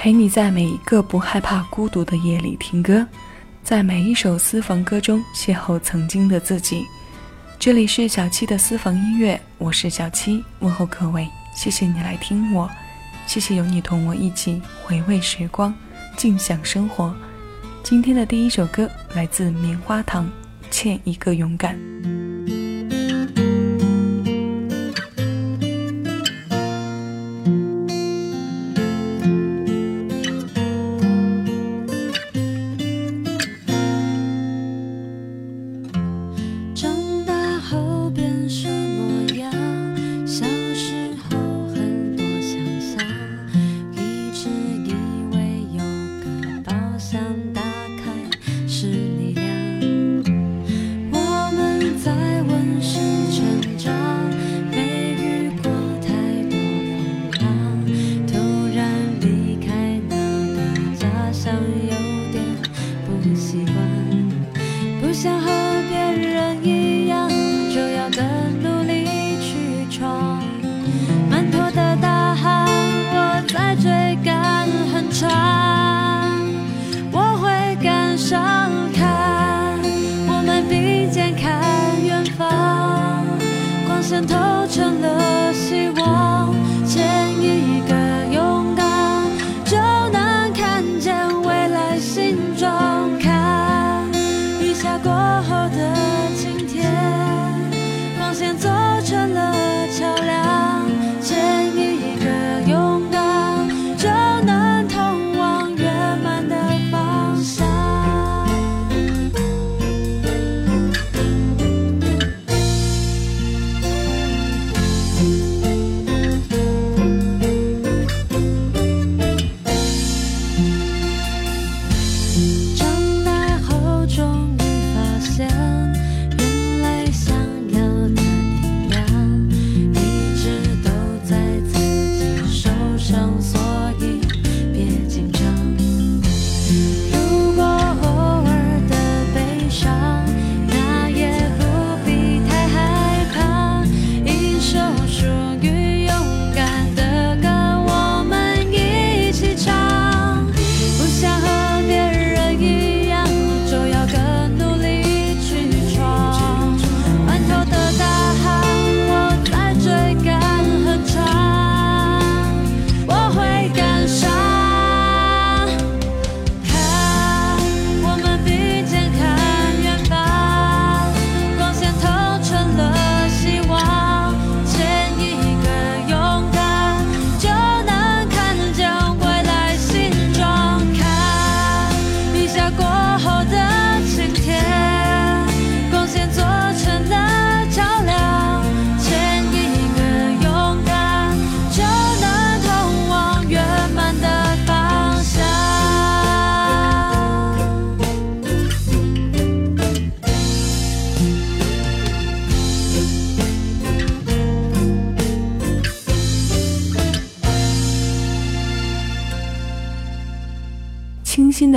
陪你在每一个不害怕孤独的夜里听歌，在每一首私房歌中邂逅曾经的自己。这里是小七的私房音乐，我是小七，问候各位，谢谢你来听我，谢谢有你同我一起回味时光，静享生活。今天的第一首歌来自棉花糖，《欠一个勇敢》。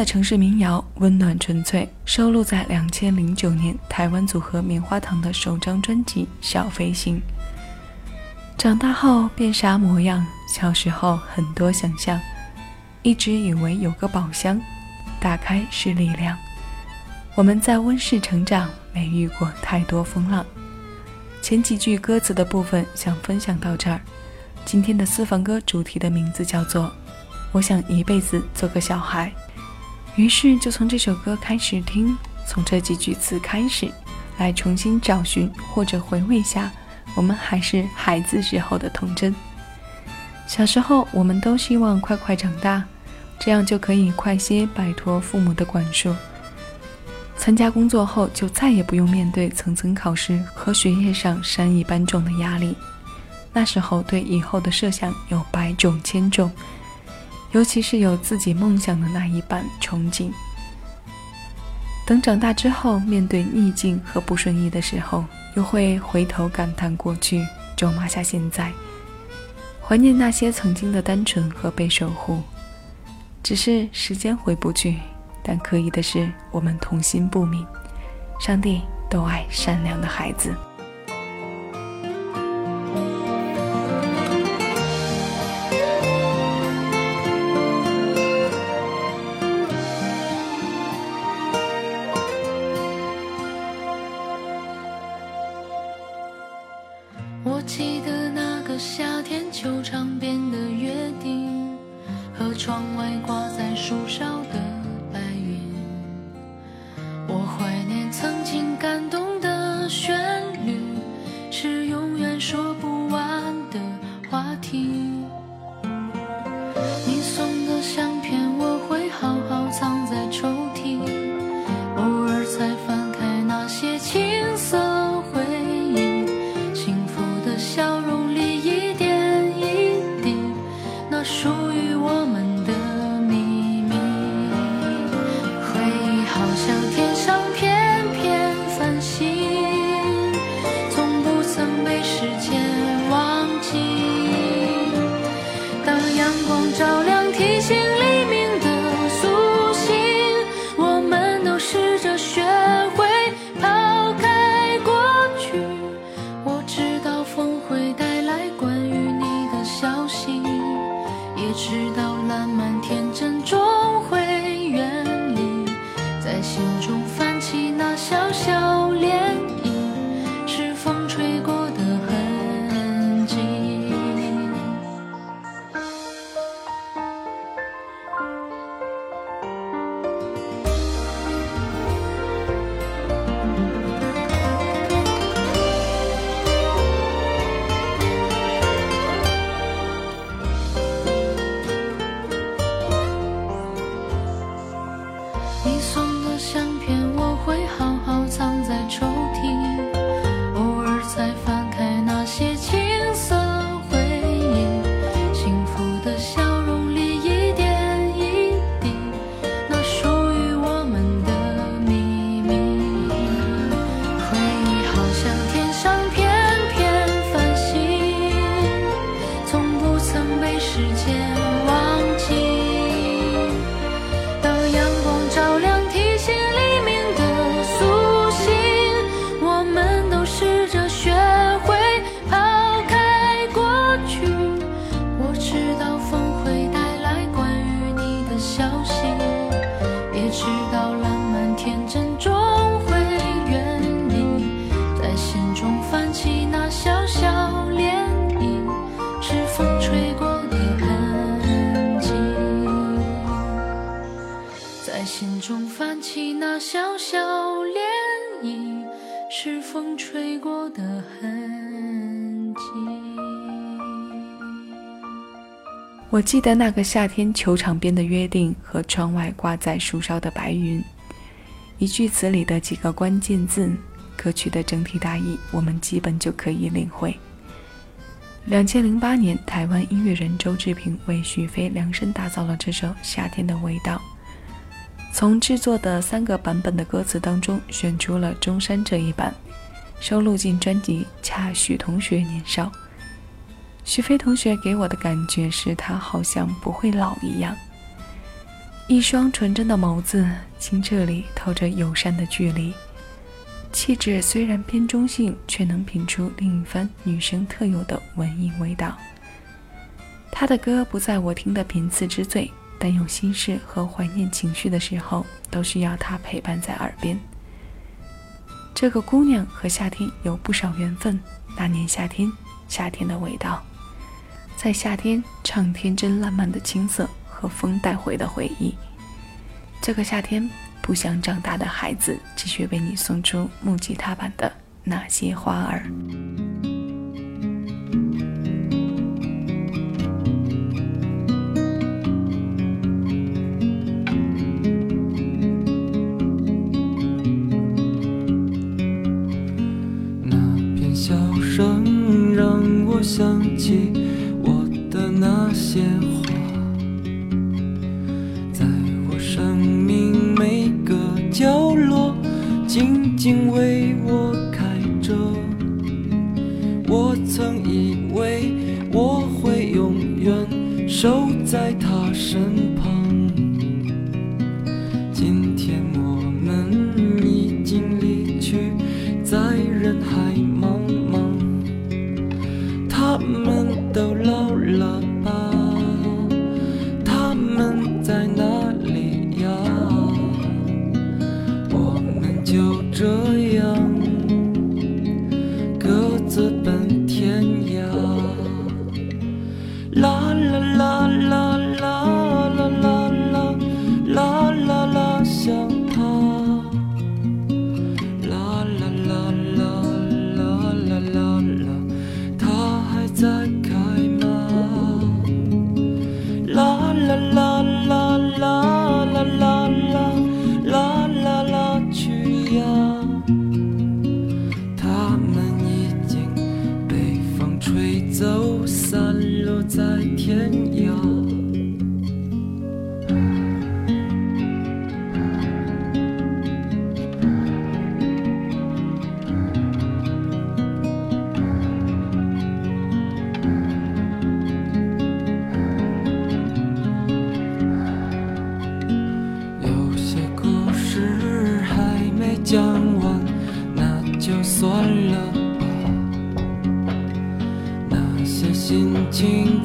的城市民谣，温暖纯粹，收录在两千零九年台湾组合棉花糖的首张专辑《小飞行》。长大后变啥模样？小时候很多想象，一直以为有个宝箱，打开是力量。我们在温室成长，没遇过太多风浪。前几句歌词的部分想分享到这儿。今天的私房歌主题的名字叫做《我想一辈子做个小孩》。于是就从这首歌开始听，从这几句词开始，来重新找寻或者回味一下我们还是孩子时候的童真。小时候，我们都希望快快长大，这样就可以快些摆脱父母的管束。参加工作后，就再也不用面对层层考试和学业上山一般重的压力。那时候，对以后的设想有百种千种。尤其是有自己梦想的那一半憧憬。等长大之后，面对逆境和不顺意的时候，又会回头感叹过去，咒骂下现在，怀念那些曾经的单纯和被守护。只是时间回不去，但可以的是，我们童心不泯。上帝都爱善良的孩子。我记得那个夏天球场边的约定和窗外挂在树梢的我记得那个夏天球场边的约定和窗外挂在树梢的白云，一句词里的几个关键字，歌曲的整体大意，我们基本就可以领会。两千零八年，台湾音乐人周志平为许飞量身打造了这首《夏天的味道》。从制作的三个版本的歌词当中，选出了中山这一版，收录进专辑《恰许同学年少》。许飞同学给我的感觉是他好像不会老一样，一双纯真的眸子，清澈里透着友善的距离，气质虽然偏中性，却能品出另一番女生特有的文艺味道。他的歌不在我听的频次之最，但有心事和怀念情绪的时候，都需要他陪伴在耳边。这个姑娘和夏天有不少缘分，那年夏天，夏天的味道。在夏天唱天真烂漫的青涩和风带回的回忆。这个夏天，不想长大的孩子继续为你送出木吉他版的那些花儿。那片笑声让我想起我开着。我曾以为我会永远守在她身旁，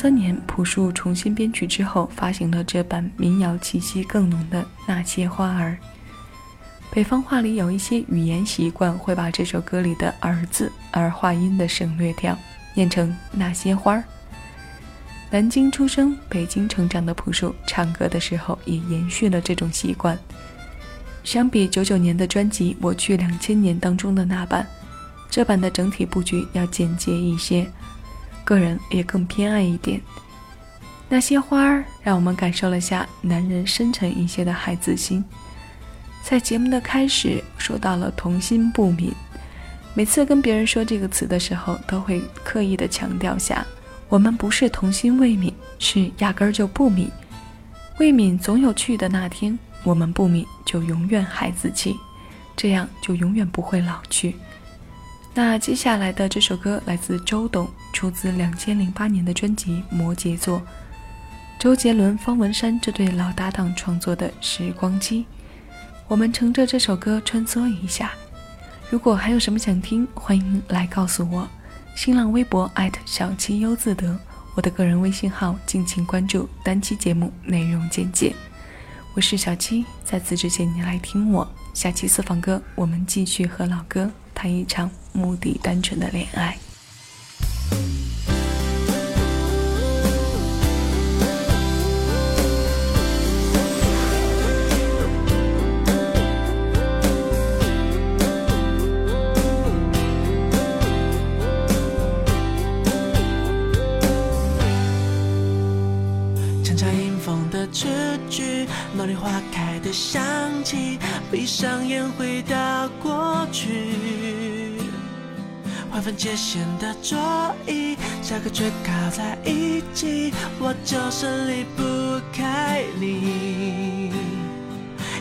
三年，朴树重新编曲之后，发行了这版民谣气息更浓的《那些花儿》。北方话里有一些语言习惯会把这首歌里的“儿”字儿化音的省略掉，念成“那些花儿”。南京出生、北京成长的朴树，唱歌的时候也延续了这种习惯。相比九九年的专辑《我去两千年》当中的那版，这版的整体布局要简洁一些。个人也更偏爱一点。那些花儿让我们感受了下男人深沉一些的孩子心。在节目的开始说到了童心不泯，每次跟别人说这个词的时候，都会刻意的强调下，我们不是童心未泯，是压根儿就不泯。未泯总有去的那天，我们不泯就永远孩子气，这样就永远不会老去。那接下来的这首歌来自周董，出自两千零八年的专辑《摩羯座》，周杰伦、方文山这对老搭档创作的《时光机》。我们乘着这首歌穿梭一下。如果还有什么想听，欢迎来告诉我。新浪微博小七优自得，我的个人微信号，敬请关注。单期节目内容简介。我是小七，在此之前你来听我。下期私房歌，我们继续和老哥谈一场目的单纯的恋爱。分界线的桌椅，下课却靠在一起，我就是离不开你。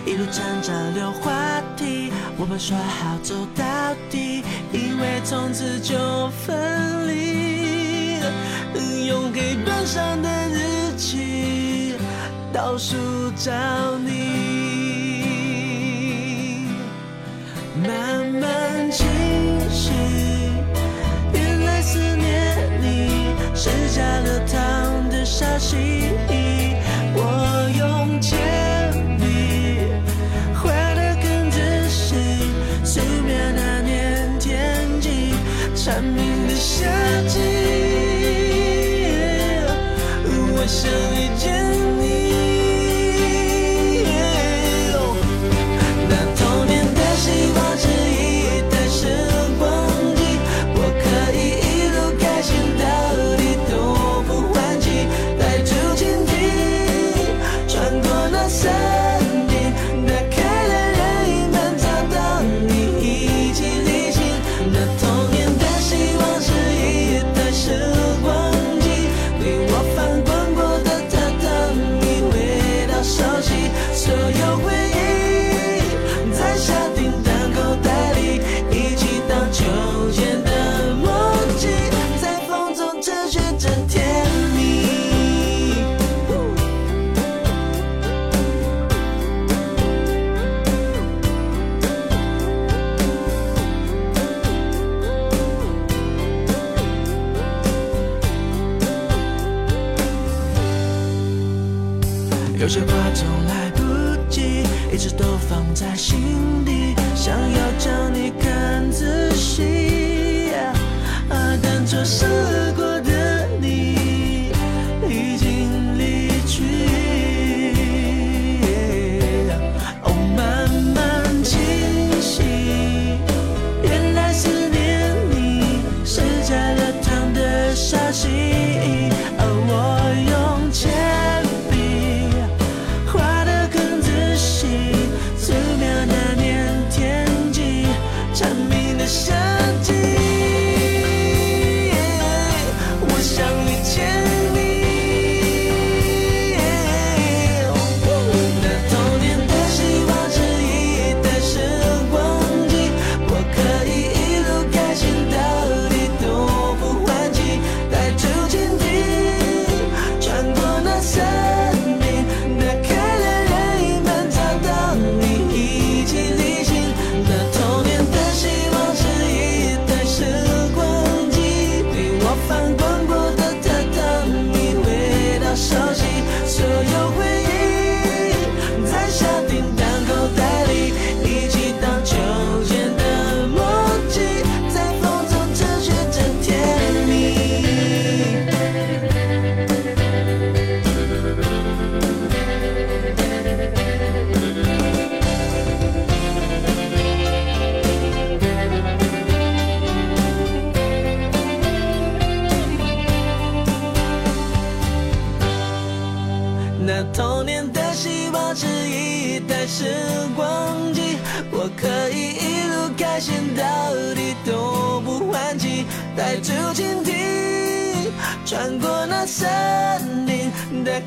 一路站着聊话题，我们说好走到底，以为从此就分离。用黑板上的日期倒数找你。是加了糖的沙西。我用铅笔画的更仔细，素描那年天际，蝉鸣的夏季，我想遇见。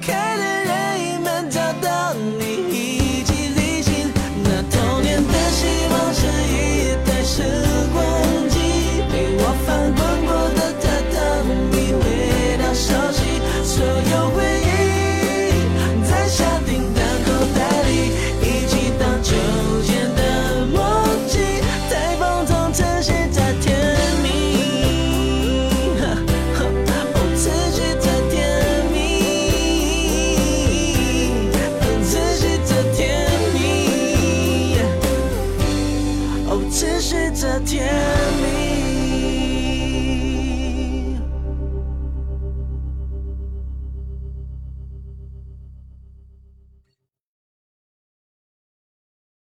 can't